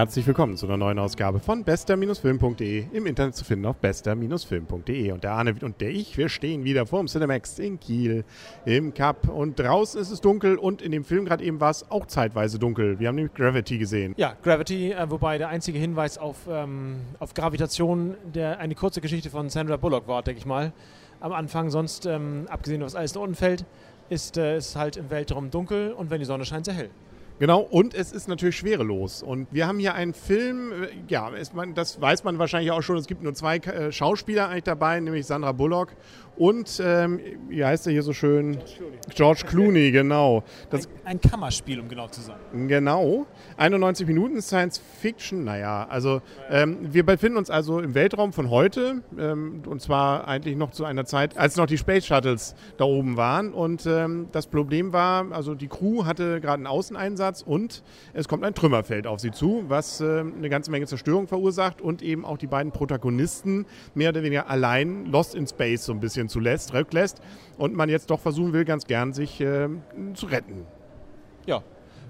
Herzlich willkommen zu einer neuen Ausgabe von bester-film.de, im Internet zu finden auf bester-film.de. Und der Arne und der ich, wir stehen wieder vorm Cinemax in Kiel im Cup. Und draußen ist es dunkel und in dem Film gerade eben war es auch zeitweise dunkel. Wir haben nämlich Gravity gesehen. Ja, Gravity, äh, wobei der einzige Hinweis auf, ähm, auf Gravitation der, eine kurze Geschichte von Sandra Bullock war, denke ich mal, am Anfang. Sonst, ähm, abgesehen, was alles da unten fällt, ist es halt im Weltraum dunkel und wenn die Sonne scheint, sehr hell. Genau, und es ist natürlich schwerelos. Und wir haben hier einen Film, äh, ja, man, das weiß man wahrscheinlich auch schon, es gibt nur zwei äh, Schauspieler eigentlich dabei, nämlich Sandra Bullock und, ähm, wie heißt er hier so schön? George Clooney, George Clooney genau. Das, ein, ein, Kammerspiel, um genau zu sein. Genau. 91 Minuten Science Fiction, naja, also ähm, wir befinden uns also im Weltraum von heute ähm, und zwar eigentlich noch zu einer Zeit, als noch die Space Shuttles da oben waren und ähm, das Problem war, also die Crew hatte gerade einen Außeneinsatz und es kommt ein Trümmerfeld auf sie zu, was äh, eine ganze Menge Zerstörung verursacht und eben auch die beiden Protagonisten mehr oder weniger allein Lost in Space so ein bisschen zulässt, rücklässt und man jetzt doch versuchen will, ganz gern sich äh, zu retten. Ja,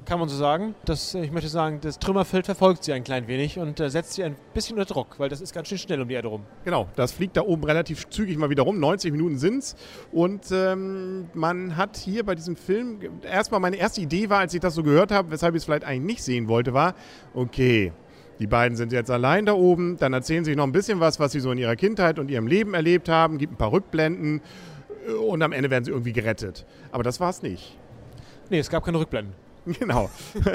kann man so sagen. Das, ich möchte sagen, das Trümmerfeld verfolgt sie ein klein wenig und äh, setzt sie ein bisschen unter Druck, weil das ist ganz schön schnell um die Erde rum. Genau, das fliegt da oben relativ zügig mal wieder rum. 90 Minuten sind es. Und ähm, man hat hier bei diesem Film, erstmal meine erste Idee war, als ich das so gehört habe, weshalb ich es vielleicht eigentlich nicht sehen wollte, war, okay, die beiden sind jetzt allein da oben, dann erzählen sie noch ein bisschen was, was sie so in ihrer Kindheit und ihrem Leben erlebt haben, gibt ein paar Rückblenden äh, und am Ende werden sie irgendwie gerettet. Aber das war es nicht. Nee, es gab keine Rückblenden. Genau.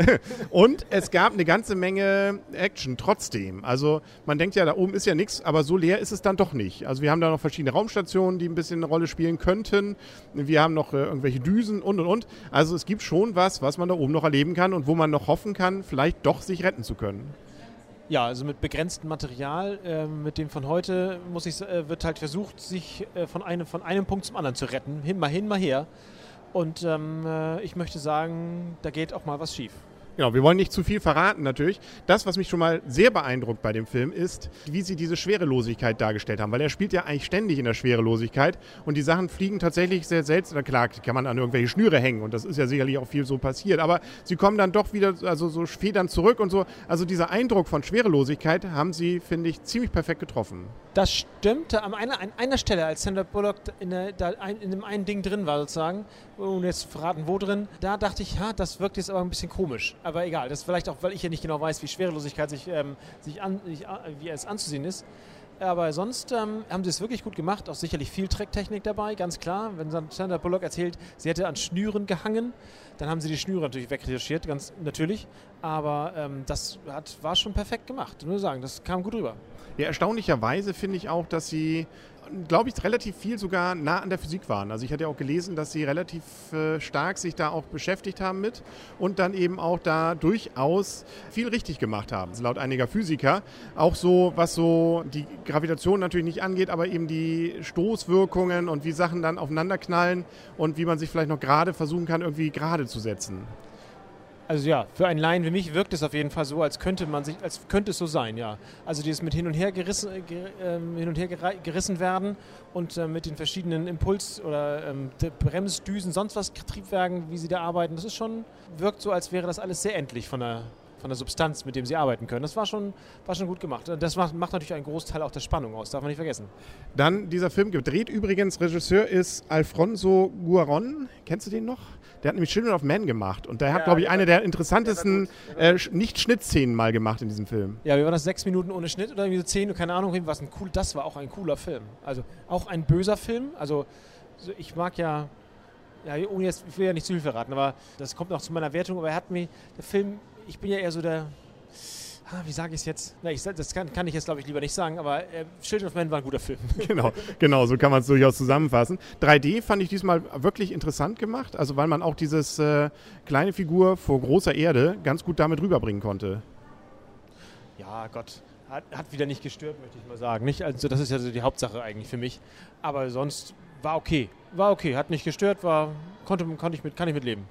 und es gab eine ganze Menge Action trotzdem. Also man denkt ja, da oben ist ja nichts, aber so leer ist es dann doch nicht. Also wir haben da noch verschiedene Raumstationen, die ein bisschen eine Rolle spielen könnten. Wir haben noch äh, irgendwelche Düsen und und und. Also es gibt schon was, was man da oben noch erleben kann und wo man noch hoffen kann, vielleicht doch sich retten zu können. Ja, also mit begrenztem Material, äh, mit dem von heute muss ich, äh, wird halt versucht, sich äh, von, einem, von einem Punkt zum anderen zu retten. Hin, mal hin, mal her. Und ähm, äh, ich möchte sagen, da geht auch mal was schief. Genau, wir wollen nicht zu viel verraten natürlich. Das, was mich schon mal sehr beeindruckt bei dem Film, ist, wie sie diese Schwerelosigkeit dargestellt haben. Weil er spielt ja eigentlich ständig in der Schwerelosigkeit und die Sachen fliegen tatsächlich sehr seltsam. Klar, kann man an irgendwelche Schnüre hängen und das ist ja sicherlich auch viel so passiert. Aber sie kommen dann doch wieder, also so federn zurück und so. Also dieser Eindruck von Schwerelosigkeit haben sie, finde ich, ziemlich perfekt getroffen. Das stimmte an einer, an einer Stelle, als Sandra Bullock in, der, in dem einen Ding drin war, sozusagen, ohne jetzt verraten, wo drin, da dachte ich, ja, das wirkt jetzt aber ein bisschen komisch. Aber egal, das ist vielleicht auch, weil ich ja nicht genau weiß, wie Schwerelosigkeit sich, ähm, sich, an, äh, wie es anzusehen ist. Aber sonst ähm, haben sie es wirklich gut gemacht. Auch sicherlich viel Trecktechnik dabei, ganz klar. Wenn Sandra Bullock erzählt, sie hätte an Schnüren gehangen, dann haben sie die Schnüre natürlich wegretuschiert, ganz natürlich. Aber ähm, das hat, war schon perfekt gemacht, nur sagen, das kam gut rüber. Ja, erstaunlicherweise finde ich auch, dass sie glaube ich, relativ viel sogar nah an der Physik waren. Also ich hatte ja auch gelesen, dass sie relativ äh, stark sich da auch beschäftigt haben mit und dann eben auch da durchaus viel richtig gemacht haben. Also laut einiger Physiker. Auch so, was so die Gravitation natürlich nicht angeht, aber eben die Stoßwirkungen und wie Sachen dann aufeinanderknallen und wie man sich vielleicht noch gerade versuchen kann, irgendwie gerade zu setzen. Also ja, für einen Laien wie mich wirkt es auf jeden Fall so, als könnte man sich, als könnte es so sein, ja. Also dieses mit hin und her gerissen, äh, hin und her gerissen werden und äh, mit den verschiedenen Impuls- oder ähm, Bremsdüsen, sonst was Triebwerken, wie sie da arbeiten, das ist schon, wirkt so, als wäre das alles sehr endlich von der, von der Substanz, mit dem sie arbeiten können. Das war schon, war schon gut gemacht. Das macht, macht natürlich einen Großteil auch der Spannung aus, darf man nicht vergessen. Dann dieser Film gedreht übrigens, Regisseur ist Alfonso Guaron. Kennst du den noch? Der hat nämlich Children of Men gemacht und der hat, glaube ich, eine der interessantesten äh, Nicht-Schnittszenen mal gemacht in diesem Film. Ja, wie war das? Sechs Minuten ohne Schnitt oder irgendwie so zehn? Keine Ahnung, was ein cool. Das war auch ein cooler Film. Also auch ein böser Film. Also ich mag ja, ja, ohne jetzt, ich will ja nicht zu viel verraten, aber das kommt noch zu meiner Wertung. Aber er hat mir, der Film, ich bin ja eher so der wie sage ich es jetzt? Na, ich, das kann, kann, ich jetzt, glaube ich, lieber nicht sagen, aber äh, Children of Men war ein guter Film. Genau, genau, so kann man es durchaus zusammenfassen. 3D fand ich diesmal wirklich interessant gemacht, also weil man auch dieses äh, kleine Figur vor großer Erde ganz gut damit rüberbringen konnte. Ja, Gott. Hat, hat wieder nicht gestört, möchte ich mal sagen. Nicht, also das ist ja so die Hauptsache eigentlich für mich. Aber sonst war okay. War okay, hat nicht gestört, war, konnte, konnte ich mit, kann ich mit leben.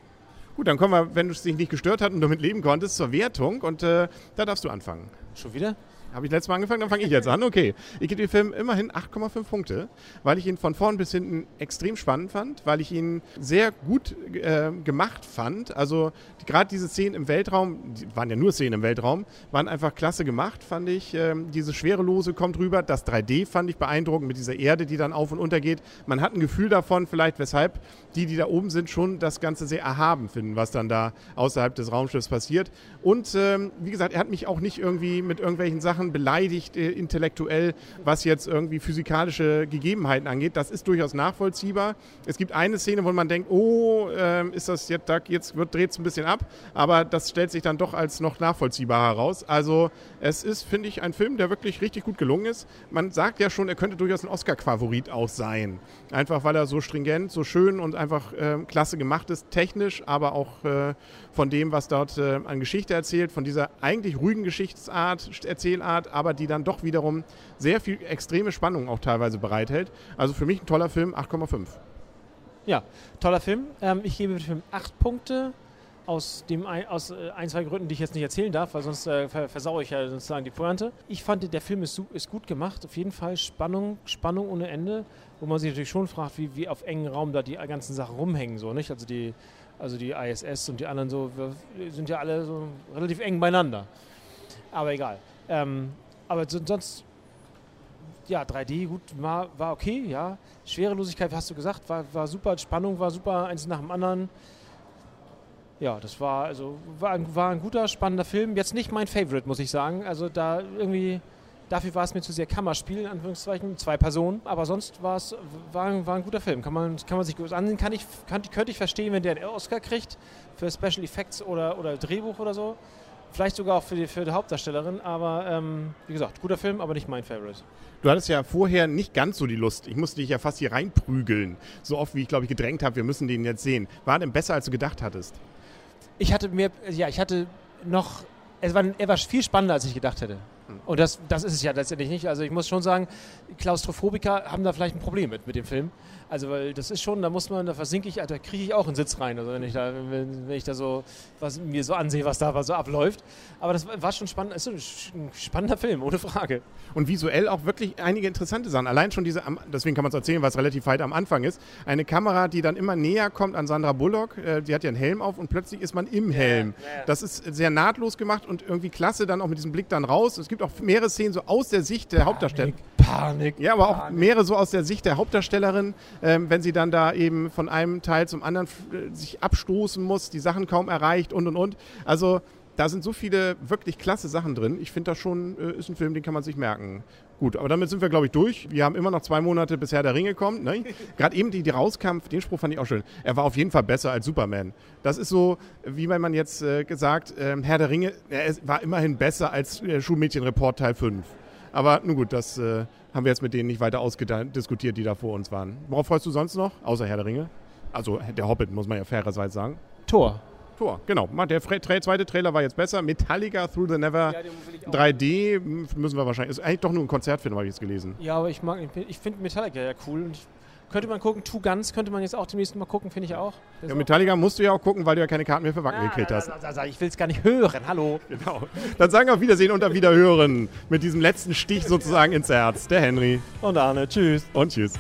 Gut, dann kommen wir, wenn es dich nicht gestört hat und damit leben konntest, zur Wertung und äh, da darfst du anfangen. Schon wieder? Habe ich letztes Mal angefangen, dann fange ich jetzt an. Okay. Ich gebe dem Film immerhin 8,5 Punkte, weil ich ihn von vorn bis hinten extrem spannend fand, weil ich ihn sehr gut äh, gemacht fand. Also gerade diese Szenen im Weltraum, die waren ja nur Szenen im Weltraum, waren einfach klasse gemacht, fand ich. Ähm, diese Schwerelose kommt rüber. Das 3D fand ich beeindruckend mit dieser Erde, die dann auf und unter geht. Man hat ein Gefühl davon, vielleicht weshalb die, die da oben sind, schon das Ganze sehr erhaben finden, was dann da außerhalb des Raumschiffs passiert. Und ähm, wie gesagt, er hat mich auch nicht irgendwie mit irgendwelchen Sachen beleidigt, äh, intellektuell, was jetzt irgendwie physikalische Gegebenheiten angeht. Das ist durchaus nachvollziehbar. Es gibt eine Szene, wo man denkt, oh, äh, ist das jetzt, jetzt wird, dreht es ein bisschen ab, aber das stellt sich dann doch als noch nachvollziehbar heraus. Also es ist, finde ich, ein Film, der wirklich richtig gut gelungen ist. Man sagt ja schon, er könnte durchaus ein Oscar-Favorit auch sein. Einfach weil er so stringent, so schön und einfach äh, klasse gemacht ist, technisch, aber auch äh, von dem, was dort äh, an Geschichte erzählt, von dieser eigentlich ruhigen Geschichtsart, Erzählart, aber die dann doch wiederum sehr viel extreme Spannung auch teilweise bereithält. Also für mich ein toller Film, 8,5. Ja, toller Film. Ähm, ich gebe dem Film 8 Punkte aus, dem ein, aus äh, ein, zwei Gründen, die ich jetzt nicht erzählen darf, weil sonst äh, versaue ich ja sozusagen die Pointe. Ich fand, der Film ist, ist, gut gemacht, auf jeden Fall Spannung, Spannung ohne Ende, wo man sich natürlich schon fragt, wie, wie auf engen Raum da die ganzen Sachen rumhängen, so, nicht? Also die, also die ISS und die anderen so, sind ja alle so relativ eng beieinander. Aber egal. Ähm, aber sonst, ja, 3D, gut, war, war okay, ja. Schwerelosigkeit, hast du gesagt, war, war super, Spannung war super, eins nach dem anderen ja, das war also war ein, war ein guter, spannender Film. Jetzt nicht mein Favorite, muss ich sagen. Also da irgendwie, dafür war es mir zu sehr Kammerspiel, in Anführungszeichen, zwei Personen. Aber sonst war es war, war ein guter Film. Kann man, kann man sich gut ansehen. Kann ich, kann, könnte ich verstehen, wenn der einen Oscar kriegt für Special Effects oder, oder Drehbuch oder so. Vielleicht sogar auch für die, für die Hauptdarstellerin, aber ähm, wie gesagt, guter Film, aber nicht mein Favorite. Du hattest ja vorher nicht ganz so die Lust. Ich musste dich ja fast hier reinprügeln. So oft, wie ich, glaube ich, gedrängt habe, wir müssen den jetzt sehen. War denn besser, als du gedacht hattest? ich hatte mir, ja, ich hatte noch, es war, er war viel spannender, als ich gedacht hätte. Hm. Und das, das ist es ja letztendlich nicht. Also ich muss schon sagen, Klaustrophobiker haben da vielleicht ein Problem mit, mit dem Film. Also, weil das ist schon, da muss man, da versinke ich, da kriege ich auch einen Sitz rein, also wenn ich da, wenn, wenn ich da so, was mir so ansehe, was da so abläuft. Aber das war schon spannend, ist ein spannender Film, ohne Frage. Und visuell auch wirklich einige interessante Sachen. Allein schon diese, deswegen kann man es erzählen, weil es relativ weit am Anfang ist, eine Kamera, die dann immer näher kommt an Sandra Bullock, äh, die hat ja einen Helm auf und plötzlich ist man im Helm. Ja, ja. Das ist sehr nahtlos gemacht und irgendwie klasse dann auch mit diesem Blick dann raus. Es gibt auch mehrere Szenen so aus der Sicht der Hauptdarstellerin. Panik. Ja, aber Panik. auch mehrere so aus der Sicht der Hauptdarstellerin ähm, wenn sie dann da eben von einem Teil zum anderen äh, sich abstoßen muss, die Sachen kaum erreicht und und und. Also da sind so viele wirklich klasse Sachen drin. Ich finde das schon, äh, ist ein Film, den kann man sich merken. Gut, aber damit sind wir, glaube ich, durch. Wir haben immer noch zwei Monate, bis Herr der Ringe kommt. Ne? Gerade eben, die, die rauskam, den Spruch fand ich auch schön. Er war auf jeden Fall besser als Superman. Das ist so, wie wenn man jetzt äh, gesagt, äh, Herr der Ringe, er war immerhin besser als äh, Schulmädchenreport Teil 5. Aber nun gut, das äh, haben wir jetzt mit denen nicht weiter ausdiskutiert, die da vor uns waren. Worauf freust du sonst noch? Außer Herr der Ringe? Also der Hobbit, muss man ja fairerweise sagen. Tor. Tor, genau. Der zweite Trailer war jetzt besser. Metallica Through the Never ja, 3D müssen wir wahrscheinlich. Ist eigentlich doch nur ein Konzertfilm, habe ich jetzt gelesen. Ja, aber ich mag, ich finde Metallica ja cool und ich könnte man gucken. Two Guns könnte man jetzt auch demnächst mal gucken, finde ich auch. ja, Metallica musst du ja auch gucken, weil du ja keine Karten mehr für Wacken ah, gekriegt hast. Da, da, da, ich will es gar nicht hören. Hallo. Genau. Dann sagen wir auf Wiedersehen und auf Wiederhören mit diesem letzten Stich sozusagen ins Herz. Der Henry. Und Arne. Tschüss. Und tschüss.